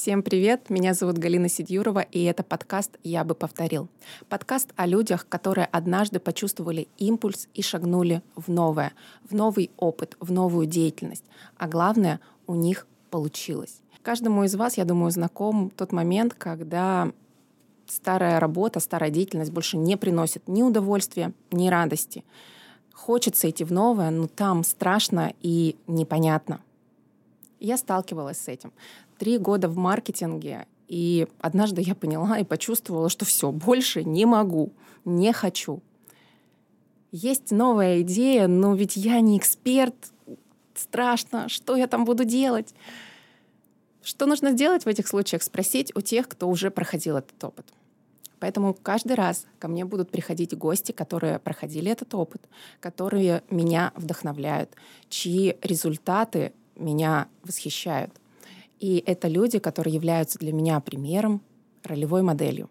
Всем привет! Меня зовут Галина Сидюрова, и это подкаст «Я бы повторил». Подкаст о людях, которые однажды почувствовали импульс и шагнули в новое, в новый опыт, в новую деятельность. А главное, у них получилось. Каждому из вас, я думаю, знаком тот момент, когда старая работа, старая деятельность больше не приносит ни удовольствия, ни радости. Хочется идти в новое, но там страшно и непонятно. Я сталкивалась с этим. Три года в маркетинге, и однажды я поняла и почувствовала, что все, больше не могу, не хочу. Есть новая идея, но ведь я не эксперт, страшно, что я там буду делать? Что нужно сделать в этих случаях? Спросить у тех, кто уже проходил этот опыт. Поэтому каждый раз ко мне будут приходить гости, которые проходили этот опыт, которые меня вдохновляют, чьи результаты меня восхищают. И это люди, которые являются для меня примером, ролевой моделью.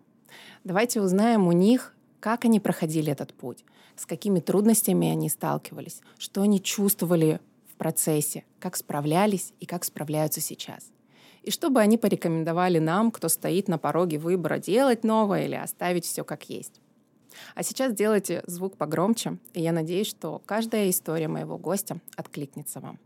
Давайте узнаем у них, как они проходили этот путь, с какими трудностями они сталкивались, что они чувствовали в процессе, как справлялись и как справляются сейчас. И чтобы они порекомендовали нам, кто стоит на пороге выбора, делать новое или оставить все как есть. А сейчас делайте звук погромче, и я надеюсь, что каждая история моего гостя откликнется вам.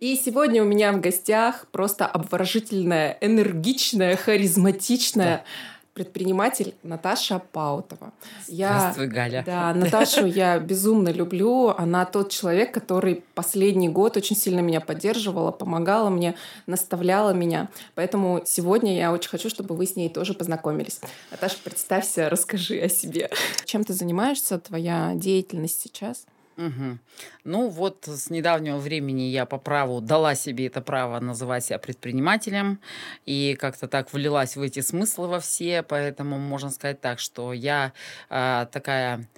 И сегодня у меня в гостях просто обворожительная, энергичная, харизматичная да. предприниматель Наташа Паутова. Здравствуй, я, Галя. Да, Наташу я безумно люблю. Она тот человек, который последний год очень сильно меня поддерживала, помогала мне, наставляла меня. Поэтому сегодня я очень хочу, чтобы вы с ней тоже познакомились. Наташа, представься, расскажи о себе. Чем ты занимаешься, твоя деятельность сейчас? Угу. Ну вот с недавнего времени я по праву дала себе это право называть себя предпринимателем и как-то так влилась в эти смыслы во все, поэтому можно сказать так, что я э, такая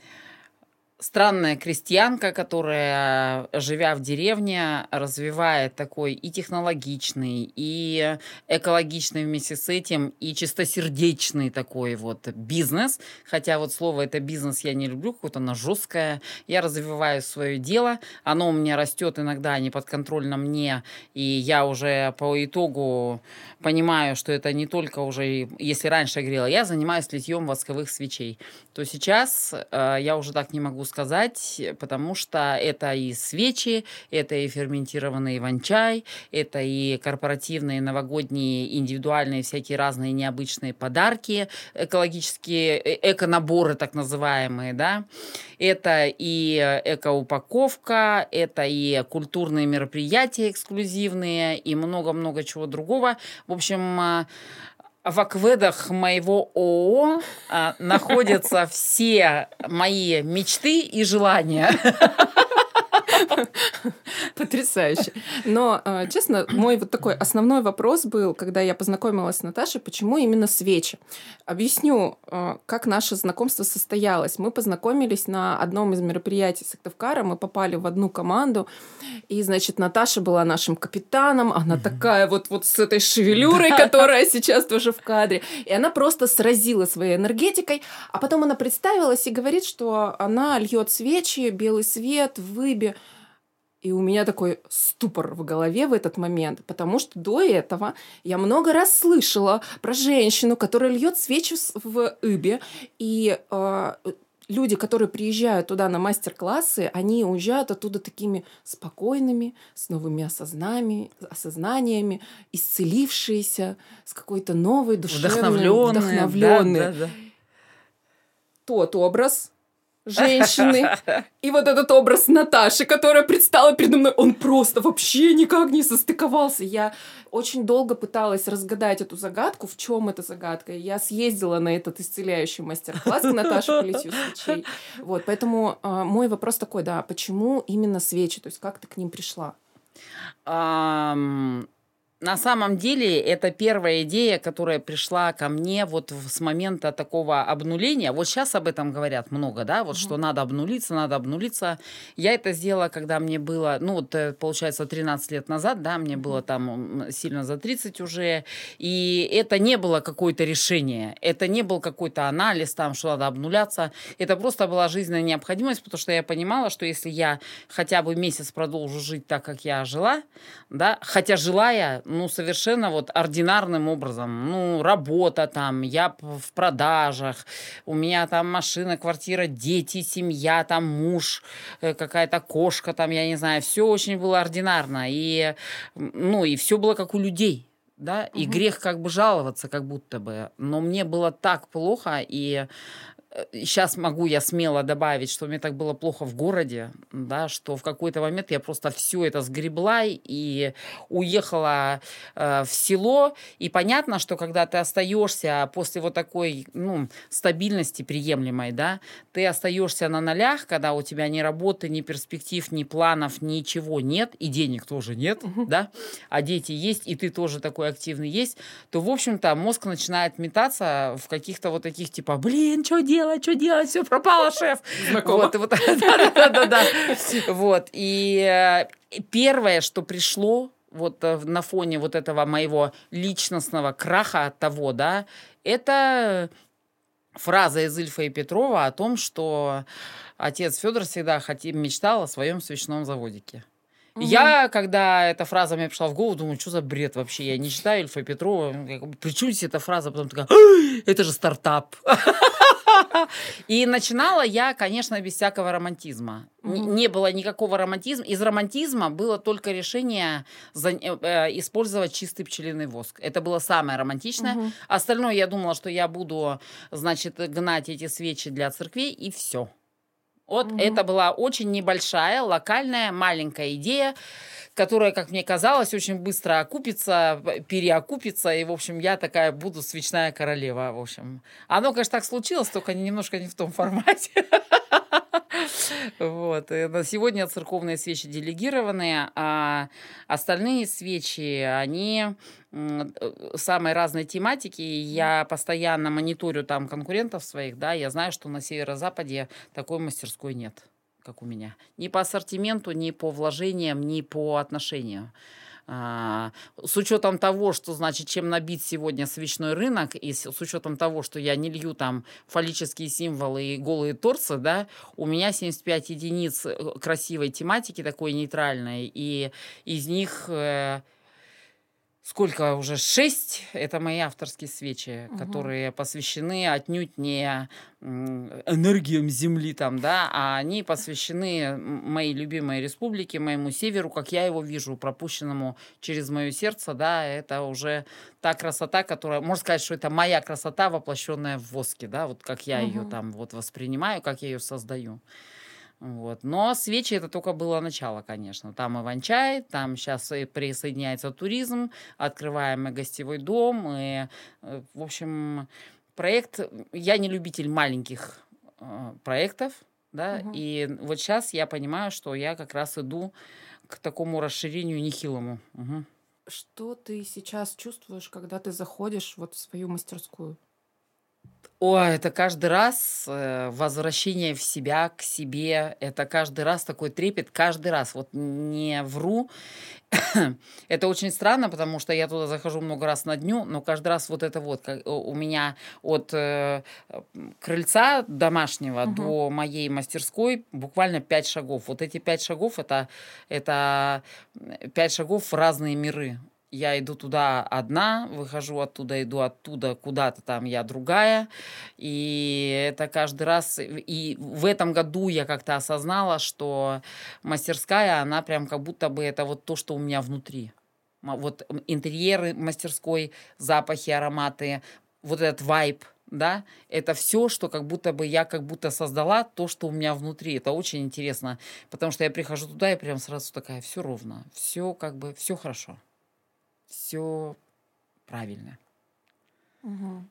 странная крестьянка, которая, живя в деревне, развивает такой и технологичный, и экологичный вместе с этим, и чистосердечный такой вот бизнес. Хотя вот слово это бизнес я не люблю, какое-то оно жесткое. Я развиваю свое дело, оно у меня растет иногда не подконтрольно мне, и я уже по итогу понимаю, что это не только уже, если раньше я говорила, я занимаюсь литьем восковых свечей, то сейчас э, я уже так не могу сказать, потому что это и свечи, это и ферментированный иван-чай, это и корпоративные новогодние индивидуальные всякие разные необычные подарки, экологические э, эко-наборы так называемые, да, это и эко-упаковка, это и культурные мероприятия эксклюзивные и много-много чего другого. В общем, в акведах моего ООО а, находятся все мои мечты и желания. Потрясающе. Но, э, честно, мой вот такой основной вопрос был, когда я познакомилась с Наташей, почему именно свечи? Объясню, э, как наше знакомство состоялось. Мы познакомились на одном из мероприятий Сыктывкара, мы попали в одну команду, и, значит, Наташа была нашим капитаном, она такая вот, вот с этой шевелюрой, которая сейчас тоже в кадре, и она просто сразила своей энергетикой, а потом она представилась и говорит, что она льет свечи, белый свет выбе, и у меня такой ступор в голове в этот момент, потому что до этого я много раз слышала про женщину, которая льет свечи в Ибе, и э, люди, которые приезжают туда на мастер-классы, они уезжают оттуда такими спокойными, с новыми осознаниями, осознаниями исцелившиеся, с какой-то новой душевной, вдохновленные. вдохновленные. Да, да, да. Тот образ, женщины. И вот этот образ Наташи, которая предстала передо мной, он просто вообще никак не состыковался. Я очень долго пыталась разгадать эту загадку, в чем эта загадка. Я съездила на этот исцеляющий мастер-класс к Наташе по литью свечей. Вот, поэтому э, мой вопрос такой, да, почему именно свечи? То есть как ты к ним пришла? Um на самом деле это первая идея, которая пришла ко мне вот с момента такого обнуления. Вот сейчас об этом говорят много, да, вот mm-hmm. что надо обнулиться, надо обнулиться. Я это сделала, когда мне было, ну вот э, получается 13 лет назад, да, мне было там сильно за 30 уже, и это не было какое-то решение, это не был какой-то анализ там, что надо обнуляться, это просто была жизненная необходимость, потому что я понимала, что если я хотя бы месяц продолжу жить так, как я жила, да, хотя жила я, ну, совершенно вот ординарным образом. Ну, работа там, я в продажах, у меня там машина, квартира, дети, семья, там муж, э, какая-то кошка там, я не знаю. Все очень было ординарно. И, ну, и все было как у людей да, и угу. грех как бы жаловаться, как будто бы. Но мне было так плохо, и сейчас э, могу я смело добавить, что мне так было плохо в городе, да, что в какой-то момент я просто все это сгребла и уехала э, в село. И понятно, что когда ты остаешься после вот такой ну, стабильности приемлемой, да, ты остаешься на нолях, когда у тебя ни работы, ни перспектив, ни планов, ничего нет, и денег тоже нет, угу. да, а дети есть, и ты тоже такой активный есть, то, в общем-то, мозг начинает метаться в каких-то вот таких типа, блин, что делать? Делать, что делать, все пропало, шеф. Знакомо. Вот, вот, да, да, да, да. Вот, и э, первое, что пришло, вот э, на фоне вот этого моего личностного краха от того, да, это фраза из Ильфа и Петрова о том, что отец Федор всегда хотел, мечтал о своем свечном заводике. Угу. Я, когда эта фраза мне пришла в голову, думаю, что за бред вообще? Я не читаю Ильфа и Петрова. Причем здесь эта фраза? Потом такая, это же стартап. И начинала я, конечно, без всякого романтизма. Не было никакого романтизма. Из романтизма было только решение э, э, использовать чистый пчелиный воск. Это было самое романтичное. Остальное я думала, что я буду, значит, гнать эти свечи для церквей, и все. Вот угу. это была очень небольшая, локальная, маленькая идея, которая, как мне казалось, очень быстро окупится, переокупится. И, в общем, я такая буду свечная королева, в общем. Оно, конечно, так случилось, только немножко не в том формате. Вот. И на сегодня церковные свечи делегированные, а остальные свечи, они э, самой разной тематики. Я постоянно мониторю там конкурентов своих, да, я знаю, что на северо-западе такой мастерской нет, как у меня. Ни по ассортименту, ни по вложениям, ни по отношению. А, с учетом того, что, значит, чем набит сегодня свечной рынок, и с, с учетом того, что я не лью там фаллические символы и голые торсы, да, у меня 75 единиц э, красивой тематики, такой нейтральной, и из них... Э, сколько уже шесть это мои авторские свечи, угу. которые посвящены отнюдь не энергиям Земли там, да, а они посвящены моей любимой республике, моему северу, как я его вижу, пропущенному через мое сердце, да, это уже та красота, которая, можно сказать, что это моя красота, воплощенная в воске, да, вот как я угу. ее там вот воспринимаю, как я ее создаю. Вот. Но свечи это только было начало, конечно. Там Иван-чай, там сейчас и присоединяется туризм, открываем и гостевой дом. И, э, в общем, проект... Я не любитель маленьких э, проектов, да, угу. и вот сейчас я понимаю, что я как раз иду к такому расширению нехилому. Угу. Что ты сейчас чувствуешь, когда ты заходишь вот в свою мастерскую? Ой, это каждый раз э, возвращение в себя, к себе. Это каждый раз такой трепет, каждый раз. Вот не вру. это очень странно, потому что я туда захожу много раз на дню, но каждый раз вот это вот как, у меня от э, крыльца домашнего угу. до моей мастерской буквально пять шагов. Вот эти пять шагов это, это пять шагов в разные миры я иду туда одна, выхожу оттуда, иду оттуда куда-то там я другая. И это каждый раз... И в этом году я как-то осознала, что мастерская, она прям как будто бы это вот то, что у меня внутри. Вот интерьеры мастерской, запахи, ароматы, вот этот вайб, да, это все, что как будто бы я как будто создала то, что у меня внутри. Это очень интересно, потому что я прихожу туда и прям сразу такая, все ровно, все как бы, все хорошо все правильно. Угу.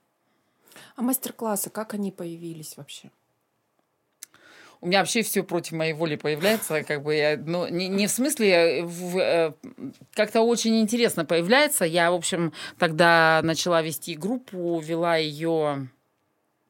А мастер-классы, как они появились вообще? у меня вообще все против моей воли появляется, как бы я, ну, не, не в смысле, в, э, как-то очень интересно появляется. Я, в общем, тогда начала вести группу, вела ее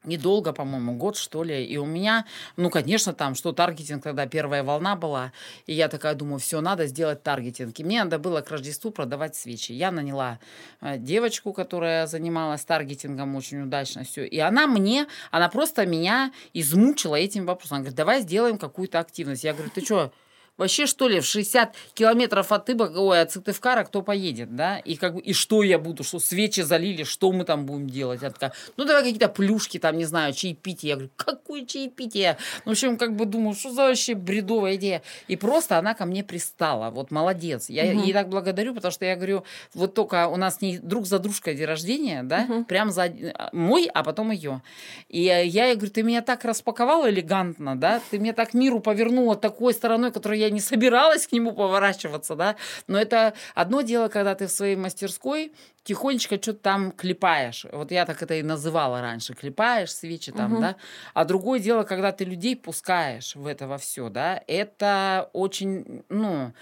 недолго, по-моему, год, что ли. И у меня, ну, конечно, там, что таргетинг, тогда первая волна была. И я такая думаю, все, надо сделать таргетинг. И мне надо было к Рождеству продавать свечи. Я наняла э, девочку, которая занималась таргетингом очень удачно все. И она мне, она просто меня измучила этим вопросом. Она говорит, давай сделаем какую-то активность. Я говорю, ты что, Вообще, что ли, в 60 километров от Тыба, ой, от Сыктывкара кто поедет, да? И как и что я буду, что свечи залили, что мы там будем делать? Такая, ну, давай какие-то плюшки там, не знаю, чаепитие. Я говорю, какое чаепитие? Ну, в общем, как бы думаю, что за вообще бредовая идея? И просто она ко мне пристала. Вот молодец. Я угу. ей так благодарю, потому что я говорю, вот только у нас не друг за дружкой день рождения, да, угу. прям за мой, а потом ее. И я ей говорю, ты меня так распаковала элегантно, да, ты меня так миру повернула такой стороной, которой я не собиралась к нему поворачиваться, да. Но это одно дело, когда ты в своей мастерской тихонечко что-то там клепаешь. Вот я так это и называла раньше. Клепаешь свечи там, угу. да. А другое дело, когда ты людей пускаешь в это во все, да. Это очень, ну,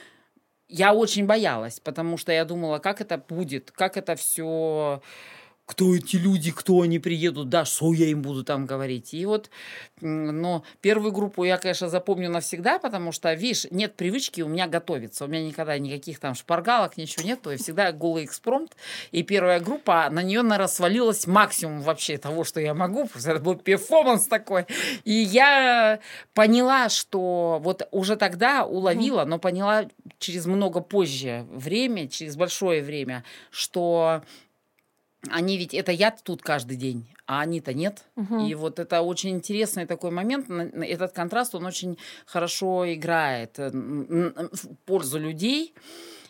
я очень боялась, потому что я думала, как это будет, как это все кто эти люди, кто они приедут, да, что я им буду там говорить. И вот, но первую группу я, конечно, запомню навсегда, потому что, видишь, нет привычки у меня готовиться. У меня никогда никаких там шпаргалок, ничего нет, то есть всегда голый экспромт. И первая группа, на нее, наверное, свалилась максимум вообще того, что я могу, это был перформанс такой. И я поняла, что вот уже тогда уловила, но поняла через много позже время, через большое время, что они ведь, это я тут каждый день, а они-то нет. Угу. И вот это очень интересный такой момент. Этот контраст, он очень хорошо играет э, в пользу людей.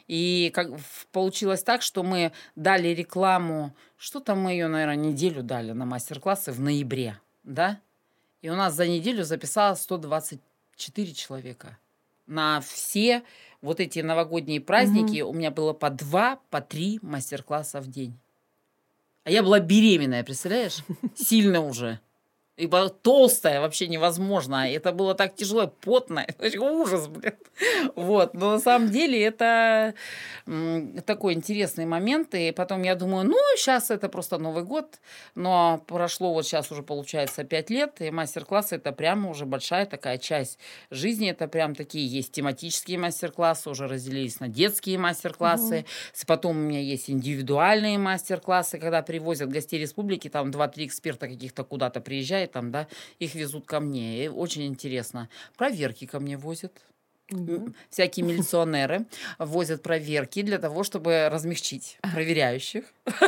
И как получилось так, что мы дали рекламу, что-то мы ее, наверное, неделю дали на мастер-классы в ноябре, да? И у нас за неделю записалось 124 человека. На все вот эти новогодние праздники угу. у меня было по два, по три мастер-класса в день. А я была беременная, представляешь? Сильно уже. И была толстая, вообще невозможно. Это было так тяжело, потно. Ужас, блин. Вот. Но на самом деле это такой интересный момент. И потом я думаю, ну, сейчас это просто Новый год. Но прошло вот сейчас уже, получается, пять лет. И мастер-классы это прямо уже большая такая часть жизни. Это прям такие есть тематические мастер-классы. Уже разделились на детские мастер-классы. Угу. Потом у меня есть индивидуальные мастер-классы, когда привозят гостей республики. Там два-три эксперта каких-то куда-то приезжают там, да, их везут ко мне. И очень интересно. Проверки ко мне возят. Угу. Всякие милиционеры возят проверки для того, чтобы размягчить проверяющих.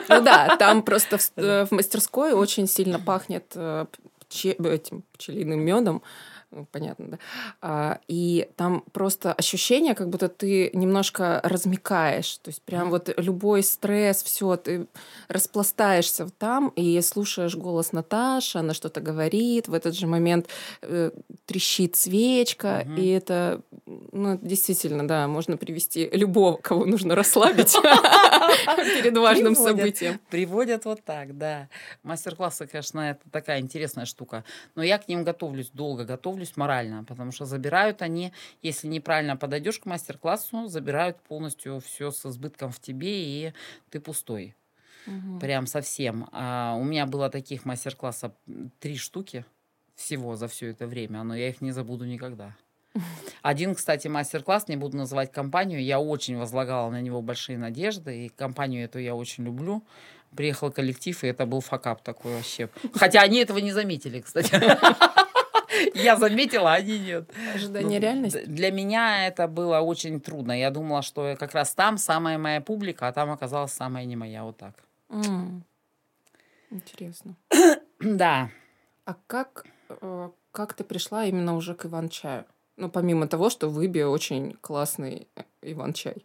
Ну да, там просто в, в мастерской очень сильно пахнет э, этим пчелиным медом. Ну, понятно, да. А, и там просто ощущение, как будто ты немножко размекаешь. То есть прям вот любой стресс, все, ты распластаешься там и слушаешь голос Наташи, она что-то говорит, в этот же момент э, трещит свечка, угу. и это, ну, действительно, да, можно привести любого, кого нужно расслабить перед важным событием. Приводят вот так, да. Мастер-классы, конечно, это такая интересная штука. Но я к ним готовлюсь долго, готовлюсь готовлюсь морально, потому что забирают они, если неправильно подойдешь к мастер-классу, забирают полностью все с избытком в тебе, и ты пустой. Угу. Прям совсем. А у меня было таких мастер-классов три штуки всего за все это время, но я их не забуду никогда. Один, кстати, мастер-класс, не буду называть компанию, я очень возлагала на него большие надежды, и компанию эту я очень люблю. Приехал коллектив, и это был факап такой вообще. Хотя они этого не заметили, кстати. Я заметила, они нет. Ожидание ну, реальности. Для меня это было очень трудно. Я думала, что как раз там самая моя публика, а там оказалась самая не моя. Вот так. Интересно. да. А как, э, как ты пришла именно уже к Иван-чаю? Ну, помимо того, что в Ибе очень классный э, Иван-чай.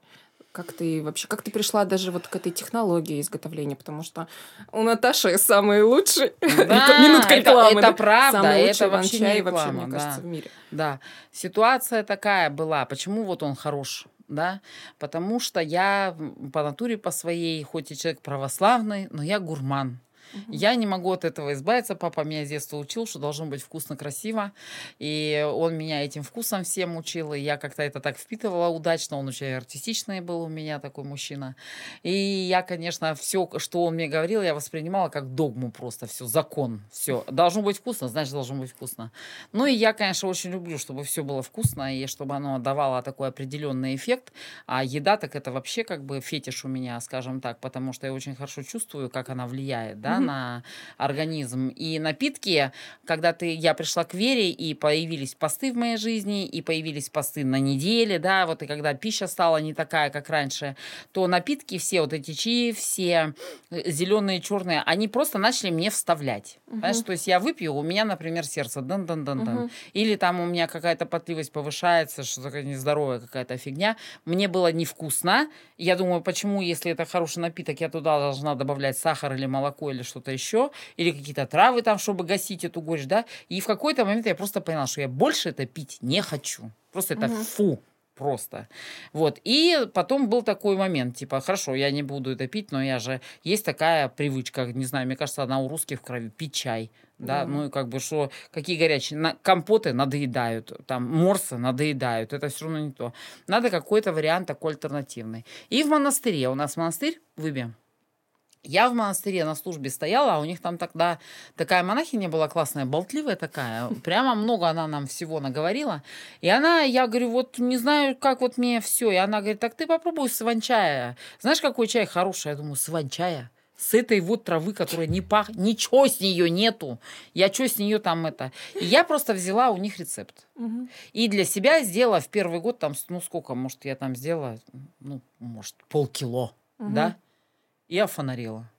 Как ты вообще, как ты пришла даже вот к этой технологии изготовления? Потому что у Наташи самый лучший. Да, Минутка рекламы. Это, это правда, самый это вообще не реклама, вообще, мне да. кажется, в мире. Да, ситуация такая была. Почему вот он хорош? да, потому что я по натуре по своей, хоть и человек православный, но я гурман. Я не могу от этого избавиться. Папа меня с детства учил, что должно быть вкусно, красиво. И он меня этим вкусом всем учил. И я как-то это так впитывала удачно. Он очень артистичный был у меня такой мужчина. И я, конечно, все, что он мне говорил, я воспринимала как догму просто. Все, закон. Все. Должно быть вкусно, значит, должно быть вкусно. Ну и я, конечно, очень люблю, чтобы все было вкусно и чтобы оно давало такой определенный эффект. А еда так это вообще как бы фетиш у меня, скажем так, потому что я очень хорошо чувствую, как она влияет, да, да, на организм. И напитки, когда ты, я пришла к Вере, и появились посты в моей жизни, и появились посты на неделе, да, вот и когда пища стала не такая, как раньше, то напитки все, вот эти чаи, все э, зеленые, черные, они просто начали мне вставлять. Угу. Понимаешь, то есть я выпью, у меня, например, сердце дан дан дан дан угу. Или там у меня какая-то потливость повышается, что такая нездоровая какая-то фигня. Мне было невкусно. Я думаю, почему, если это хороший напиток, я туда должна добавлять сахар или молоко или что-то еще, или какие-то травы там, чтобы гасить эту горечь, да. И в какой-то момент я просто поняла, что я больше это пить не хочу. Просто это угу. фу просто. Вот. И потом был такой момент, типа, хорошо, я не буду это пить, но я же... Есть такая привычка, не знаю, мне кажется, она у русских в крови, пить чай. Да, mm. ну и как бы что, какие горячие, на, компоты надоедают, там, морсы надоедают, это все равно не то. Надо какой-то вариант такой альтернативный. И в монастыре, у нас монастырь, выбьем, я в монастыре на службе стояла, а у них там тогда такая монахиня была классная, болтливая такая. Прямо много она нам всего наговорила. И она, я говорю, вот не знаю, как вот мне все. И она говорит, так ты попробуй сванчая. Знаешь, какой чай хороший? Я думаю, сванчая с этой вот травы, которая не пах, ничего с нее нету. Я что с нее там это? И я просто взяла у них рецепт. Угу. И для себя сделала в первый год там, ну сколько, может, я там сделала, ну, может, полкило, угу. да? И офонарила.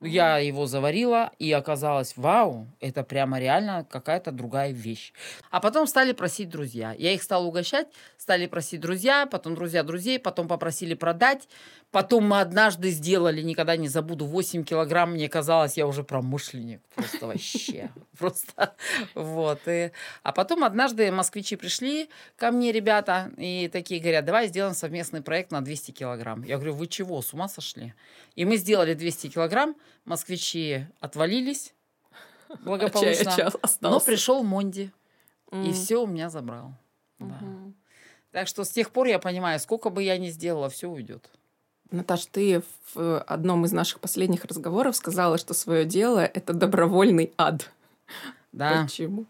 Я его заварила, и оказалось, вау, это прямо реально какая-то другая вещь. А потом стали просить друзья. Я их стала угощать, стали просить друзья, потом друзья друзей, потом попросили продать. Потом мы однажды сделали, никогда не забуду, 8 килограмм, мне казалось, я уже промышленник. Просто вообще. Просто вот. И, а потом однажды москвичи пришли ко мне, ребята, и такие говорят, давай сделаем совместный проект на 200 килограмм. Я говорю, вы чего, с ума сошли? И мы сделали 200 килограмм, москвичи отвалились благополучно. но пришел Монди, и все у меня забрал. Так что с тех пор я понимаю, сколько бы я ни сделала, все уйдет. Наташ, ты в одном из наших последних разговоров сказала, что свое дело это добровольный ад. Да. Почему?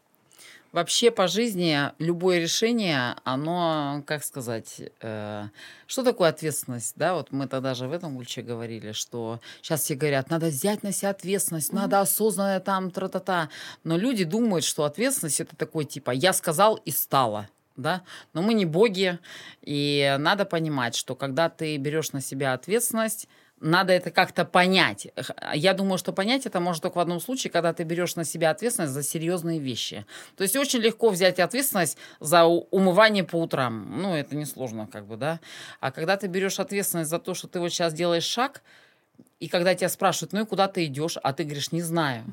Вообще по жизни любое решение, оно, как сказать, э, что такое ответственность, да? Вот мы тогда же в этом ключе говорили, что сейчас все говорят, надо взять на себя ответственность, mm-hmm. надо осознанно там тра-та-та. Но люди думают, что ответственность это такой типа «я сказал и стало» да, но мы не боги, и надо понимать, что когда ты берешь на себя ответственность, надо это как-то понять. Я думаю, что понять это можно только в одном случае, когда ты берешь на себя ответственность за серьезные вещи. То есть очень легко взять ответственность за умывание по утрам. Ну, это несложно, как бы, да. А когда ты берешь ответственность за то, что ты вот сейчас делаешь шаг, и когда тебя спрашивают, ну и куда ты идешь, а ты говоришь, не знаю.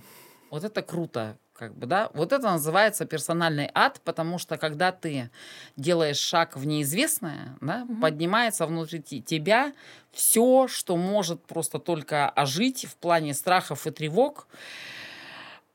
Вот это круто, как бы, да. Вот это называется персональный ад, потому что когда ты делаешь шаг в неизвестное, да, угу. поднимается внутри тебя все, что может просто только ожить в плане страхов и тревог.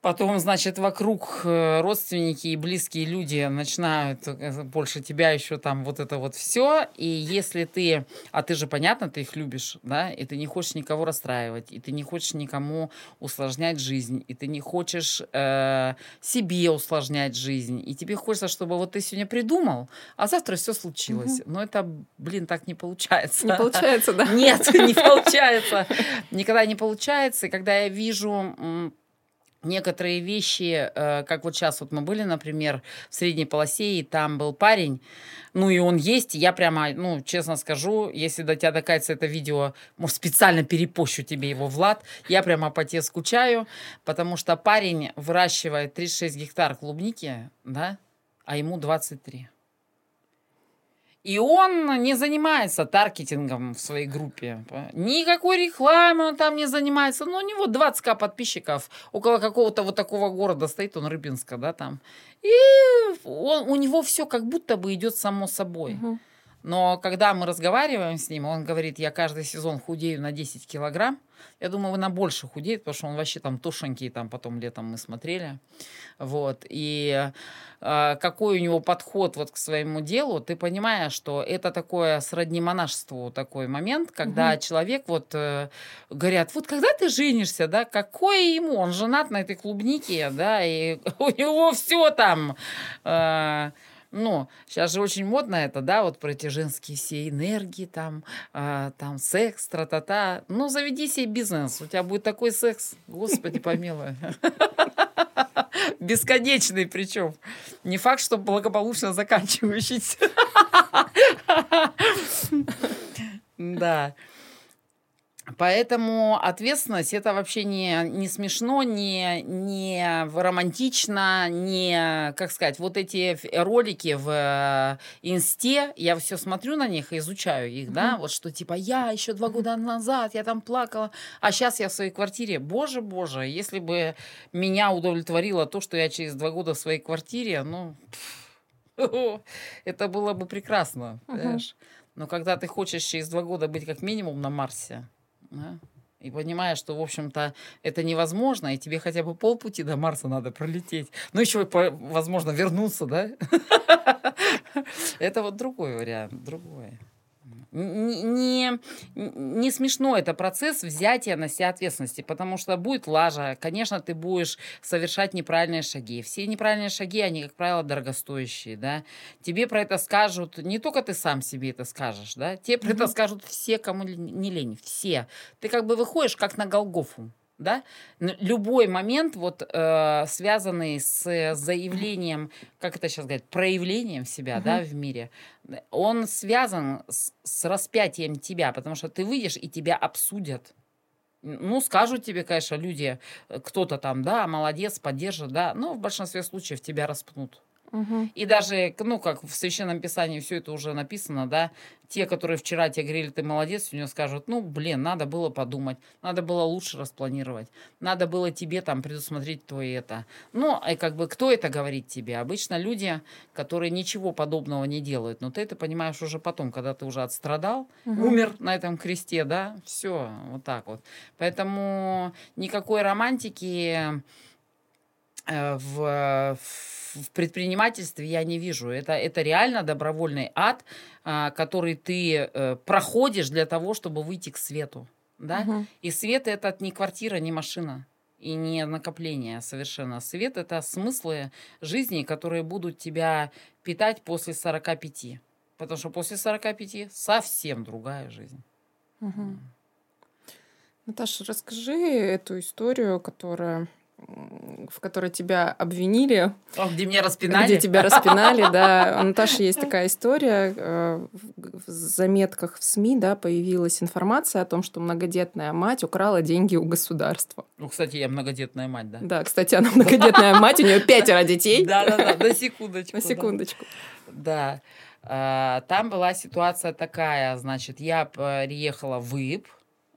Потом, значит, вокруг э, родственники и близкие люди начинают э, больше тебя еще там вот это вот все. И если ты, а ты же, понятно, ты их любишь, да, и ты не хочешь никого расстраивать, и ты не хочешь никому усложнять жизнь, и ты не хочешь э, себе усложнять жизнь, и тебе хочется, чтобы вот ты сегодня придумал, а завтра все случилось. Угу. Но это, блин, так не получается. Не получается, да? Нет, не получается. Никогда не получается. И когда я вижу некоторые вещи, э, как вот сейчас вот мы были, например, в средней полосе, и там был парень, ну и он есть, я прямо, ну, честно скажу, если до тебя докатится это видео, может, специально перепощу тебе его, Влад, я прямо по тебе скучаю, потому что парень выращивает 36 гектар клубники, да, а ему 23. И он не занимается таргетингом в своей группе. Никакой рекламы он там не занимается. Но ну, у него 20к подписчиков. Около какого-то вот такого города стоит, он Рыбинска, да, там. И он, у него все как будто бы идет само собой. Угу. Но когда мы разговариваем с ним, он говорит, я каждый сезон худею на 10 килограмм. Я думаю, на больше худеет, потому что он вообще там тушенький, там потом летом мы смотрели. Вот. И э, какой у него подход вот к своему делу, ты понимаешь, что это такое сродни монашеству такой момент, когда угу. человек вот э, говорят, вот когда ты женишься, да, какое ему, он женат на этой клубнике, да, и у него все там... Э, Но сейчас же очень модно это, да, вот про эти женские все энергии, там, э, там секс, тра-та-та. Ну, заведи себе бизнес, у тебя будет такой секс, господи помилуй. Бесконечный причем. Не факт, что благополучно заканчивающийся. Да. Поэтому ответственность это вообще не, не смешно, не, не романтично, не, как сказать, вот эти ролики в э, инсте, я все смотрю на них и изучаю их, mm-hmm. да, вот что типа я еще два года назад, я там плакала, а сейчас я в своей квартире. Боже, боже, если бы меня удовлетворило то, что я через два года в своей квартире, ну, это было бы прекрасно, понимаешь? Но когда ты хочешь через два года быть как минимум на Марсе, да? И понимаешь, что, в общем-то, это невозможно, и тебе хотя бы полпути до Марса надо пролететь. Ну, еще, возможно, вернуться, да? Это вот другой вариант, другой не, не смешно это процесс взятия на себя ответственности, потому что будет лажа, конечно, ты будешь совершать неправильные шаги. Все неправильные шаги, они, как правило, дорогостоящие, да. Тебе про это скажут, не только ты сам себе это скажешь, да, тебе про mm-hmm. это скажут все, кому не лень, все. Ты как бы выходишь как на Голгофу да, любой момент, вот, э, связанный с заявлением, как это сейчас говорят, проявлением себя, uh-huh. да, в мире, он связан с, с распятием тебя, потому что ты выйдешь и тебя обсудят. Ну, скажут тебе, конечно, люди, э, кто-то там, да, молодец, поддержит, да, но в большинстве случаев тебя распнут. Угу. И даже, ну, как в Священном Писании все это уже написано, да, те, которые вчера тебе говорили, ты молодец, у него скажут, ну, блин, надо было подумать, надо было лучше распланировать, надо было тебе там предусмотреть то и это. Ну, и как бы кто это говорит тебе? Обычно люди, которые ничего подобного не делают, но ты это понимаешь уже потом, когда ты уже отстрадал, угу. умер на этом кресте, да, все, вот так вот. Поэтому никакой романтики э, в, в в предпринимательстве я не вижу. Это, это реально добровольный ад, а, который ты э, проходишь для того, чтобы выйти к свету. Да? Угу. И свет это не квартира, не машина и не накопление совершенно. Свет это смыслы жизни, которые будут тебя питать после 45. Потому что после 45 совсем другая жизнь. Угу. Наташа, расскажи эту историю, которая в которой тебя обвинили. О, где меня распинали. Где тебя распинали, да. У Наташи есть такая история. Э, в заметках в СМИ да, появилась информация о том, что многодетная мать украла деньги у государства. Ну, кстати, я многодетная мать, да? Да, кстати, она многодетная мать, у нее пятеро детей. Да-да-да, на секундочку. На секундочку. Да. А, там была ситуация такая, значит, я приехала в ИП,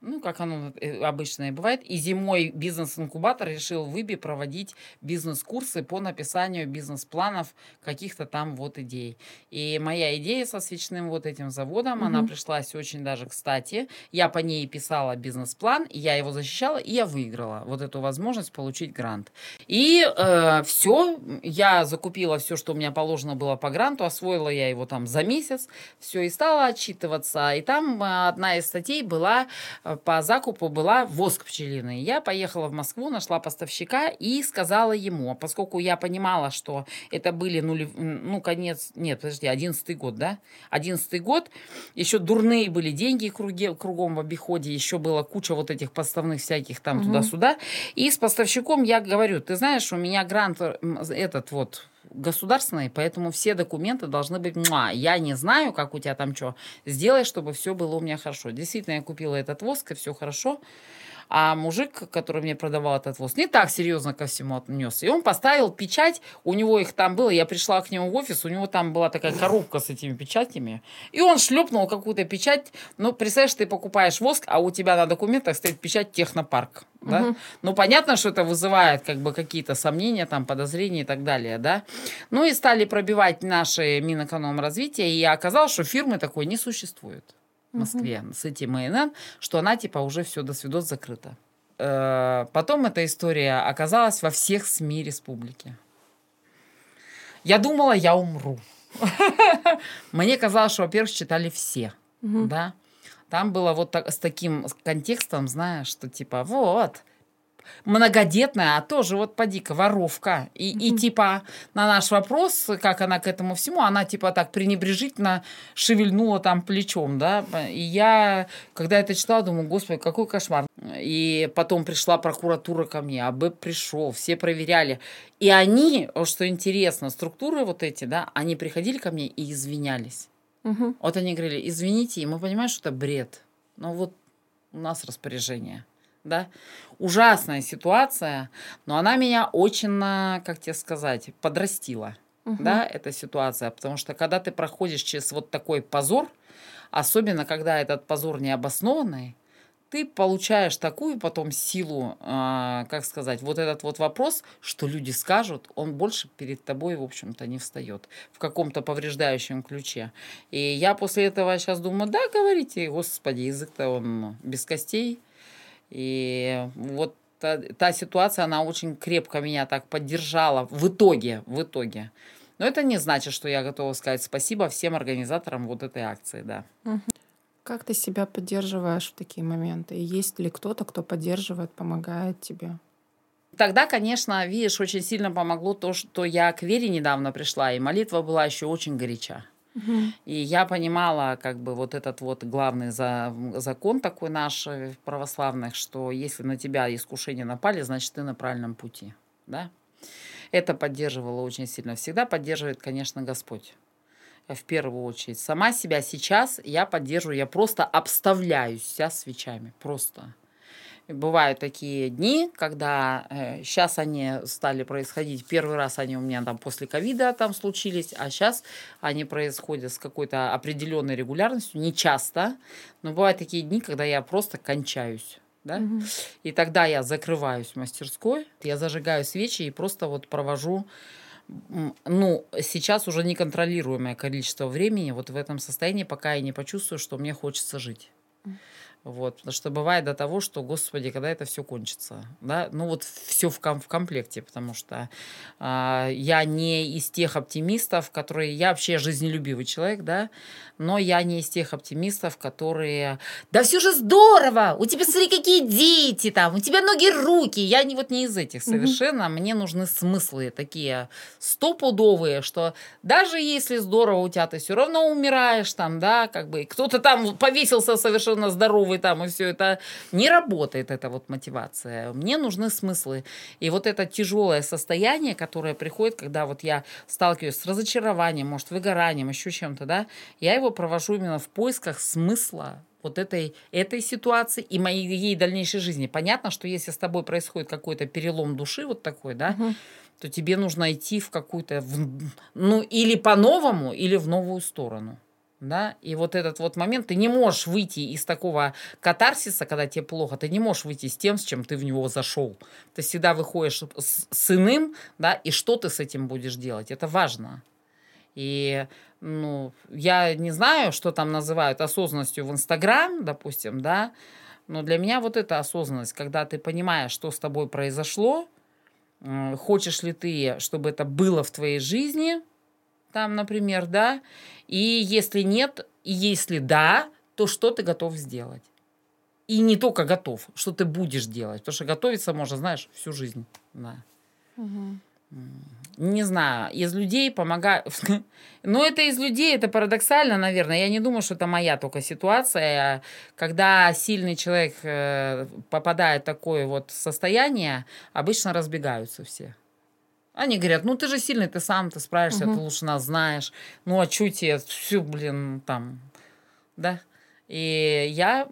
ну, как оно э, обычно и бывает. И зимой бизнес-инкубатор решил в ИБИ проводить бизнес-курсы по написанию бизнес-планов каких-то там вот идей. И моя идея со свечным вот этим заводом, угу. она пришлась очень даже кстати. Я по ней писала бизнес-план, я его защищала, и я выиграла вот эту возможность получить грант. И э, все, я закупила все, что у меня положено было по гранту, освоила я его там за месяц, все, и стала отчитываться. И там э, одна из статей была э, по закупу была воск пчелиный. Я поехала в Москву, нашла поставщика и сказала ему, поскольку я понимала, что это были нулев... ну, конец, нет, подожди, одиннадцатый год, да? Одиннадцатый год, еще дурные были деньги круге, кругом в обиходе, еще была куча вот этих поставных всяких там угу. туда-сюда. И с поставщиком я говорю, ты знаешь, у меня грант этот вот государственный, поэтому все документы должны быть... Муа, я не знаю, как у тебя там что. Сделай, чтобы все было у меня хорошо. Действительно, я купила этот воск, и все хорошо. А мужик, который мне продавал этот воз, не так серьезно ко всему отнес. И он поставил печать, у него их там было, я пришла к нему в офис, у него там была такая коробка с этими печатями. И он шлепнул какую-то печать. Ну, представляешь, ты покупаешь воск, а у тебя на документах стоит печать технопарк. Да? Угу. Ну, понятно, что это вызывает как бы какие-то сомнения, там, подозрения и так далее, да. Ну, и стали пробивать наши Минэкономразвития, и оказалось, что фирмы такой не существует. Москве угу. с этим ИНН, что она типа уже все до свидос закрыта. Э, потом эта история оказалась во всех СМИ республики. Я думала, я умру. Мне казалось, что, во-первых, читали все, да. Там было вот так, с таким контекстом, знаешь, что типа вот, многодетная, а тоже вот поди-ка воровка. И, mm-hmm. и типа на наш вопрос, как она к этому всему, она типа так пренебрежительно шевельнула там плечом, да. И я, когда это читала, думаю, господи, какой кошмар. И потом пришла прокуратура ко мне, АБ пришел, все проверяли. И они, что интересно, структуры вот эти, да, они приходили ко мне и извинялись. Угу. Вот они говорили, извините, и мы понимаем, что это бред. Но вот у нас распоряжение да. Ужасная ситуация, но она меня очень, как тебе сказать, подрастила, угу. да, эта ситуация, потому что когда ты проходишь через вот такой позор, особенно когда этот позор необоснованный, ты получаешь такую потом силу, э, как сказать, вот этот вот вопрос, что люди скажут, он больше перед тобой, в общем-то, не встает в каком-то повреждающем ключе. И я после этого сейчас думаю, да, говорите, господи, язык-то он без костей. И вот та, та ситуация, она очень крепко меня так поддержала в итоге, в итоге. Но это не значит, что я готова сказать спасибо всем организаторам вот этой акции, да. Как ты себя поддерживаешь в такие моменты? И есть ли кто-то, кто поддерживает, помогает тебе? Тогда, конечно, видишь, очень сильно помогло то, что я к вере недавно пришла, и молитва была еще очень горяча. И я понимала, как бы вот этот вот главный за, закон такой наш э, православных, что если на тебя искушения напали, значит ты на правильном пути, да. Это поддерживало очень сильно. Всегда поддерживает, конечно, Господь в первую очередь. Сама себя сейчас я поддерживаю, я просто обставляюсь вся свечами, просто. Бывают такие дни, когда э, сейчас они стали происходить. Первый раз они у меня там после ковида там случились, а сейчас они происходят с какой-то определенной регулярностью, не часто, но бывают такие дни, когда я просто кончаюсь. Да? Угу. И тогда я закрываюсь в мастерской, я зажигаю свечи и просто вот провожу ну, сейчас уже неконтролируемое количество времени вот в этом состоянии, пока я не почувствую, что мне хочется жить. Вот, потому что бывает до того, что, господи, когда это все кончится, да, ну вот все в, ком- в комплекте, потому что э, я не из тех оптимистов, которые, я вообще жизнелюбивый человек, да, но я не из тех оптимистов, которые, да все же здорово, у тебя, смотри, какие дети там, у тебя ноги, руки, я не вот не из этих совершенно, mm-hmm. мне нужны смыслы такие стопудовые, что даже если здорово у тебя, ты все равно умираешь там, да, как бы, кто-то там повесился совершенно здоровый, вы там, и все это не работает, эта вот мотивация. Мне нужны смыслы. И вот это тяжелое состояние, которое приходит, когда вот я сталкиваюсь с разочарованием, может, выгоранием, еще чем-то, да, я его провожу именно в поисках смысла вот этой, этой ситуации и моей дальнейшей жизни. Понятно, что если с тобой происходит какой-то перелом души вот такой, да, угу. то тебе нужно идти в какую-то, ну, или по-новому, или в новую сторону да, и вот этот вот момент, ты не можешь выйти из такого катарсиса, когда тебе плохо, ты не можешь выйти с тем, с чем ты в него зашел. Ты всегда выходишь с, с иным, да, и что ты с этим будешь делать, это важно. И, ну, я не знаю, что там называют осознанностью в Инстаграм, допустим, да, но для меня вот эта осознанность, когда ты понимаешь, что с тобой произошло, хочешь ли ты, чтобы это было в твоей жизни – там, например, да, и если нет, и если да, то что ты готов сделать? И не только готов, что ты будешь делать, потому что готовиться можно, знаешь, всю жизнь. Да. Угу. Не знаю, из людей помогаю. Но это из людей, это парадоксально, наверное. Я не думаю, что это моя только ситуация. Когда сильный человек э, попадает в такое вот состояние, обычно разбегаются все. Они говорят, ну ты же сильный, ты сам, ты справишься, угу. ты лучше нас знаешь. Ну а чё тебе, все, блин, там, да? И я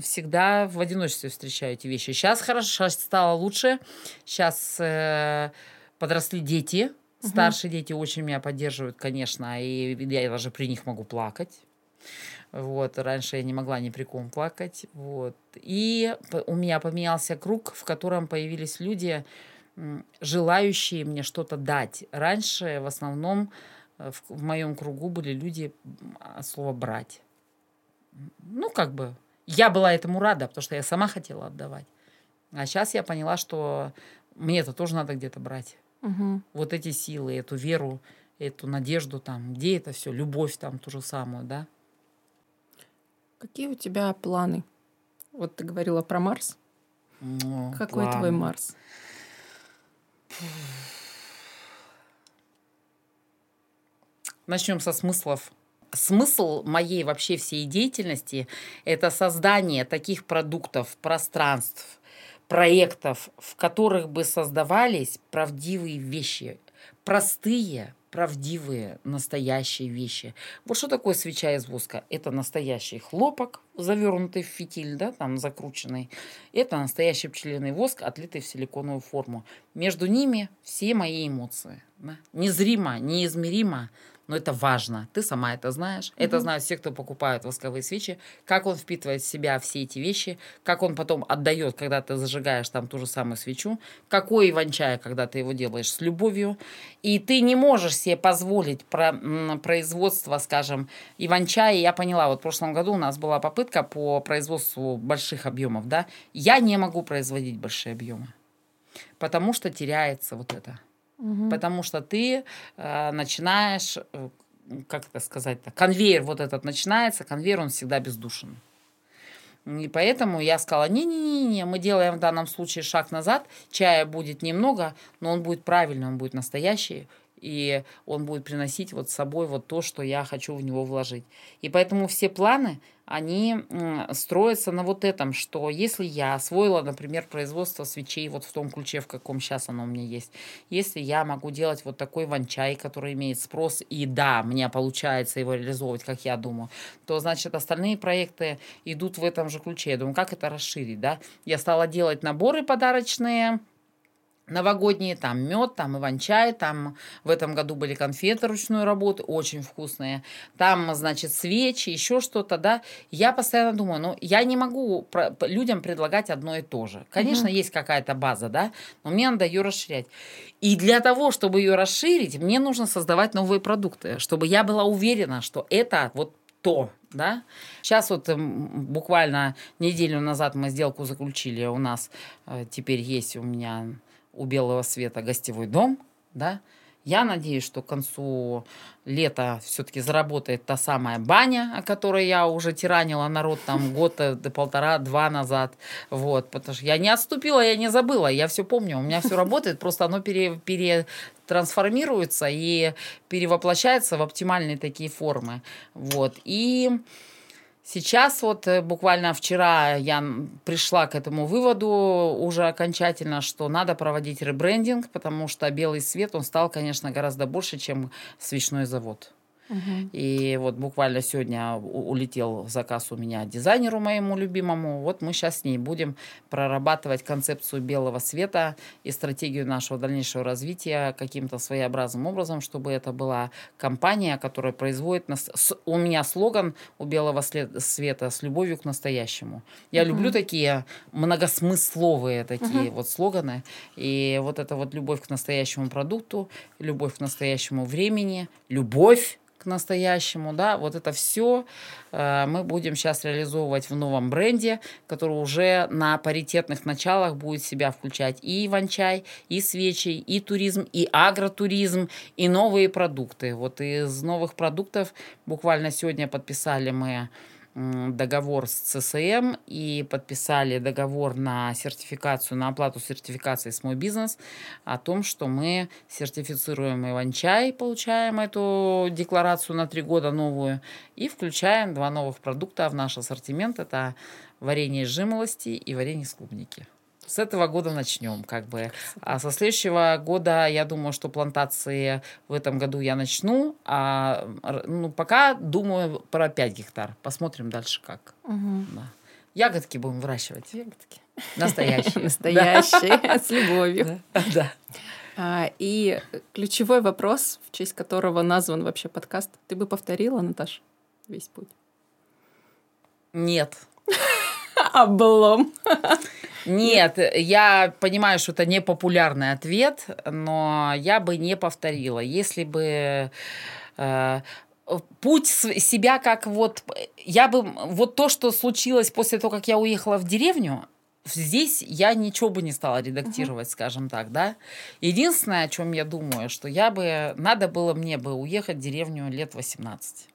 всегда в одиночестве встречаю эти вещи. Сейчас хорошо, сейчас стало лучше. Сейчас э, подросли дети. Угу. Старшие дети очень меня поддерживают, конечно. И я даже при них могу плакать. Вот, раньше я не могла ни при ком плакать. Вот. И у меня поменялся круг, в котором появились люди, желающие мне что-то дать. Раньше в основном э, в, в моем кругу были люди от слова брать. Ну, как бы, я была этому рада, потому что я сама хотела отдавать. А сейчас я поняла, что мне это тоже надо где-то брать. Угу. Вот эти силы, эту веру, эту надежду там, где это все, любовь там ту же самую, да. Какие у тебя планы? Вот ты говорила про Марс. Ну, Какой план. твой Марс? Начнем со смыслов. Смысл моей вообще всей деятельности – это создание таких продуктов, пространств, проектов, в которых бы создавались правдивые вещи, простые, правдивые, настоящие вещи. Вот что такое свеча из воска? Это настоящий хлопок, завернутый в фитиль, да, там закрученный. Это настоящий пчелиный воск, отлитый в силиконовую форму. Между ними все мои эмоции. Да? Незримо, неизмеримо, но это важно. Ты сама это знаешь. Это знают все, кто покупают восковые свечи. Как он впитывает в себя все эти вещи. Как он потом отдает, когда ты зажигаешь там ту же самую свечу. Какой иван-чай, когда ты его делаешь с любовью. И ты не можешь себе позволить про, производство, скажем, иван-чая. Я поняла, вот в прошлом году у нас была попытка по производству больших объемов. Да? Я не могу производить большие объемы. Потому что теряется вот это. Потому что ты э, начинаешь, э, как это сказать-то, конвейер вот этот начинается, конвейер он всегда бездушен. И поэтому я сказала, не-не-не, мы делаем в данном случае шаг назад, чая будет немного, но он будет правильный, он будет настоящий, и он будет приносить вот с собой вот то, что я хочу в него вложить. И поэтому все планы, они строятся на вот этом, что если я освоила, например, производство свечей вот в том ключе, в каком сейчас оно у меня есть, если я могу делать вот такой ван-чай, который имеет спрос, и да, мне получается его реализовывать, как я думаю, то, значит, остальные проекты идут в этом же ключе. Я думаю, как это расширить, да? Я стала делать наборы подарочные, новогодние, там мед, там иван-чай, там в этом году были конфеты ручной работы, очень вкусные, там, значит, свечи, еще что-то, да. Я постоянно думаю, ну, я не могу людям предлагать одно и то же. Конечно, есть какая-то база, да, но мне надо ее расширять. И для того, чтобы ее расширить, мне нужно создавать новые продукты, чтобы я была уверена, что это вот то, да. Сейчас вот буквально неделю назад мы сделку заключили, у нас э, теперь есть у меня у Белого Света гостевой дом, да. Я надеюсь, что к концу лета все-таки заработает та самая баня, о которой я уже тиранила народ там год, э, до полтора-два назад. Вот, потому что я не отступила, я не забыла, я все помню, у меня все работает, просто оно пере, перетрансформируется и перевоплощается в оптимальные такие формы. Вот, и Сейчас вот э, буквально вчера я пришла к этому выводу уже окончательно, что надо проводить ребрендинг, потому что белый свет, он стал, конечно, гораздо больше, чем свечной завод. И вот буквально сегодня улетел заказ у меня дизайнеру моему любимому. Вот мы сейчас с ней будем прорабатывать концепцию белого света и стратегию нашего дальнейшего развития каким-то своеобразным образом, чтобы это была компания, которая производит... нас- У меня слоган у белого света «С любовью к настоящему». Я люблю такие многосмысловые такие вот слоганы. И вот это вот любовь к настоящему продукту, любовь к настоящему времени, любовь настоящему, да, вот это все мы будем сейчас реализовывать в новом бренде, который уже на паритетных началах будет себя включать и иван-чай, и свечи, и туризм, и агротуризм, и новые продукты. Вот из новых продуктов буквально сегодня подписали мы договор с ЦСМ и подписали договор на сертификацию, на оплату сертификации с мой бизнес о том, что мы сертифицируем Иван-чай, получаем эту декларацию на три года новую и включаем два новых продукта в наш ассортимент. Это варенье из жимолости и варенье из клубники. С этого года начнем, как бы. А со следующего года, я думаю, что плантации в этом году я начну. А ну, пока думаю про 5 гектар. Посмотрим дальше как. Да. Ягодки будем выращивать. Ягодки. Настоящие. Настоящие, с любовью. Да. Да. А, И ключевой вопрос, в честь которого назван вообще подкаст, ты бы повторила, Наташ, весь путь? Нет. Облом. Нет, я понимаю, что это непопулярный ответ, но я бы не повторила. Если бы э, путь себя как вот... Я бы... Вот то, что случилось после того, как я уехала в деревню, здесь я ничего бы не стала редактировать, скажем так, да. Единственное, о чем я думаю, что я бы... Надо было мне бы уехать в деревню лет 18.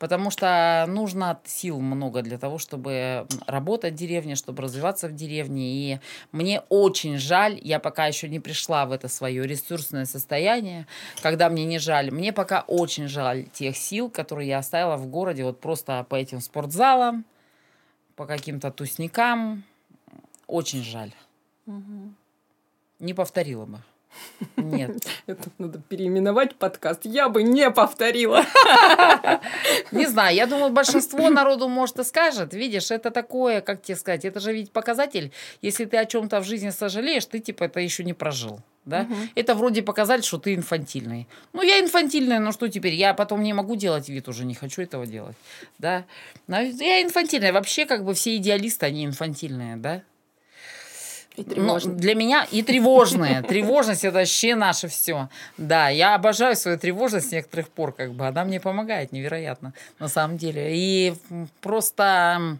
Потому что нужно сил много для того, чтобы работать в деревне, чтобы развиваться в деревне. И мне очень жаль, я пока еще не пришла в это свое ресурсное состояние, когда мне не жаль. Мне пока очень жаль тех сил, которые я оставила в городе вот просто по этим спортзалам, по каким-то тусникам. Очень жаль. Угу. Не повторила бы. Нет. Это надо переименовать подкаст. Я бы не повторила. Не знаю, я думаю, большинство народу, может, и скажет. Видишь, это такое, как тебе сказать, это же ведь показатель, если ты о чем-то в жизни сожалеешь, ты типа это еще не прожил. Да? Угу. Это вроде показать, что ты инфантильный. Ну, я инфантильная, но что теперь? Я потом не могу делать вид уже, не хочу этого делать. Да? Но я инфантильная. Вообще, как бы все идеалисты, они инфантильные, да? И тревожные. Ну, для меня и тревожные. Тревожность это вообще наше все. Да, я обожаю свою тревожность с некоторых пор, как бы. Она мне помогает невероятно, на самом деле. И просто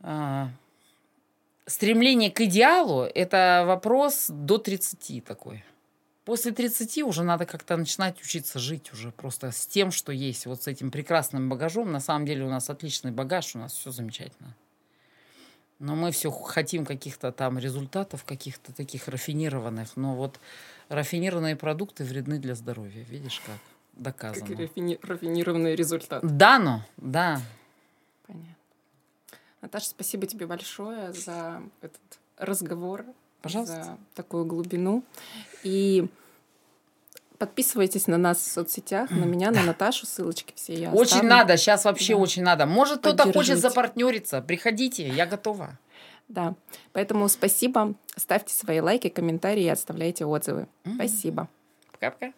а, стремление к идеалу – это вопрос до 30 такой. После 30 уже надо как-то начинать учиться жить уже просто с тем, что есть, вот с этим прекрасным багажом. На самом деле у нас отличный багаж, у нас все замечательно. Но мы все хотим каких-то там результатов, каких-то таких рафинированных. Но вот рафинированные продукты вредны для здоровья. Видишь как? Доказано. Как рафини- рафинированный результат. Да, ну, да. Понятно. Наташа, спасибо тебе большое за этот разговор. Пожалуйста. За такую глубину. И Подписывайтесь на нас в соцсетях, на меня, на Наташу, ссылочки все я Очень оставлю. надо, сейчас вообще да. очень надо. Может, кто-то хочет запартнериться, приходите, я готова. Да, поэтому спасибо, ставьте свои лайки, комментарии и оставляйте отзывы. Mm-hmm. Спасибо. Пока-пока.